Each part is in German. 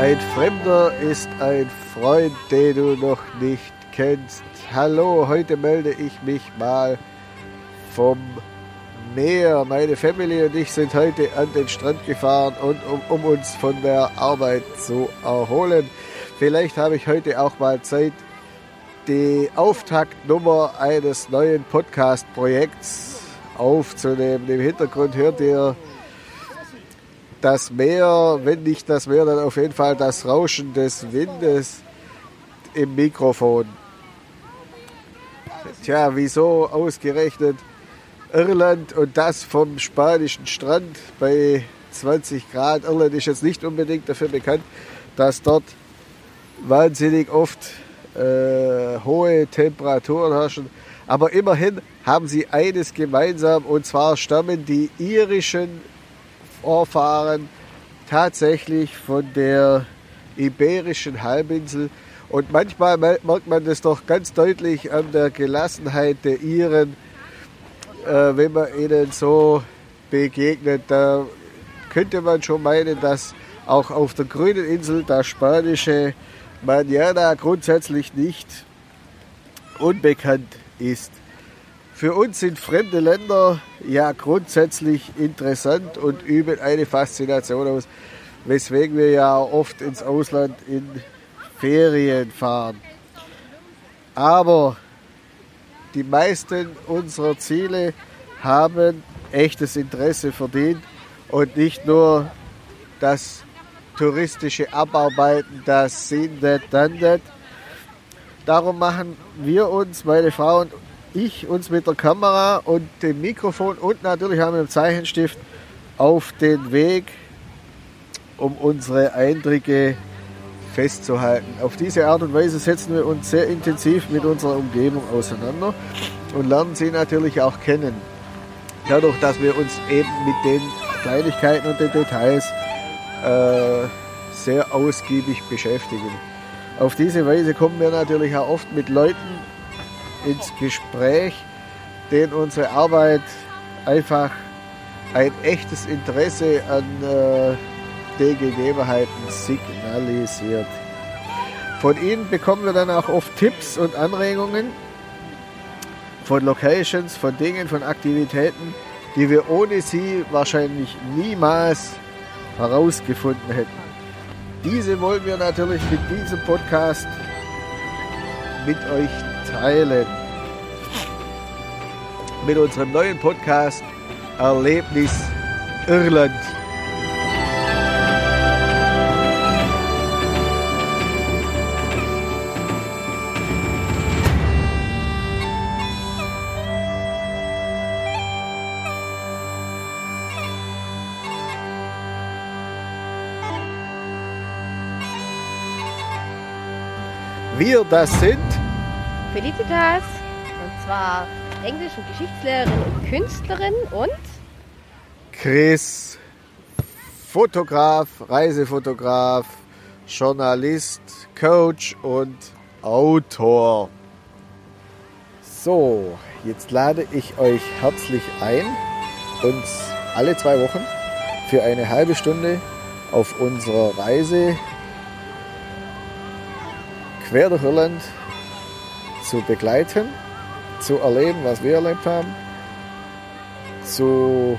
Ein Fremder ist ein Freund, den du noch nicht kennst. Hallo, heute melde ich mich mal vom Meer. Meine Family und ich sind heute an den Strand gefahren und um, um uns von der Arbeit zu erholen. Vielleicht habe ich heute auch mal Zeit, die Auftaktnummer eines neuen Podcast-Projekts aufzunehmen. Im Hintergrund hört ihr das Meer, wenn nicht das Meer, dann auf jeden Fall das Rauschen des Windes im Mikrofon. Tja, wieso ausgerechnet Irland und das vom spanischen Strand bei 20 Grad? Irland ist jetzt nicht unbedingt dafür bekannt, dass dort wahnsinnig oft äh, hohe Temperaturen herrschen. Aber immerhin haben sie eines gemeinsam und zwar stammen die irischen Vorfahren tatsächlich von der iberischen Halbinsel. Und manchmal merkt man das doch ganz deutlich an der Gelassenheit der Iren, äh, wenn man ihnen so begegnet. Da könnte man schon meinen, dass auch auf der grünen Insel das spanische Manana grundsätzlich nicht unbekannt ist. Für uns sind fremde Länder ja grundsätzlich interessant und üben eine Faszination aus, weswegen wir ja oft ins Ausland in Ferien fahren. Aber die meisten unserer Ziele haben echtes Interesse verdient und nicht nur das touristische Abarbeiten, das Seen that, done that. Darum machen wir uns, meine Frau und ich uns mit der Kamera und dem Mikrofon und natürlich haben wir einen Zeichenstift auf den Weg, um unsere Eindrücke festzuhalten. Auf diese Art und Weise setzen wir uns sehr intensiv mit unserer Umgebung auseinander und lernen sie natürlich auch kennen. Dadurch, dass wir uns eben mit den Kleinigkeiten und den Details äh, sehr ausgiebig beschäftigen. Auf diese Weise kommen wir natürlich auch oft mit Leuten ins Gespräch, denen unsere Arbeit einfach ein echtes Interesse an äh, den Gegebenheiten signalisiert. Von ihnen bekommen wir dann auch oft Tipps und Anregungen von Locations, von Dingen, von Aktivitäten, die wir ohne sie wahrscheinlich niemals herausgefunden hätten. Diese wollen wir natürlich mit diesem Podcast mit euch teilen. Mit unserem neuen Podcast Erlebnis Irland. Wir das sind Felicitas, und zwar Englisch- und Geschichtslehrerin und Künstlerin und Chris, Fotograf, Reisefotograf, Journalist, Coach und Autor. So, jetzt lade ich euch herzlich ein, uns alle zwei Wochen für eine halbe Stunde auf unserer Reise quer durch Irland zu begleiten, zu erleben, was wir erlebt haben, zu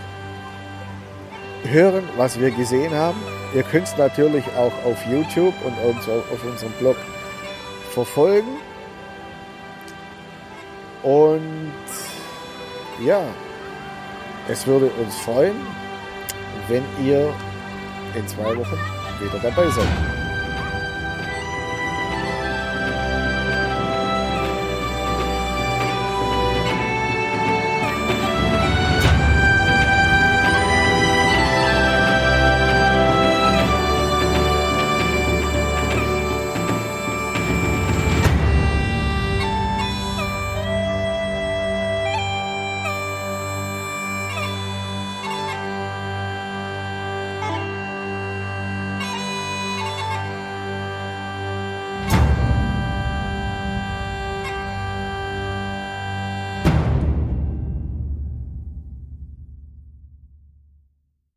hören, was wir gesehen haben. Ihr könnt es natürlich auch auf YouTube und auf unserem Blog verfolgen. Und ja, es würde uns freuen, wenn ihr in zwei Wochen wieder dabei seid.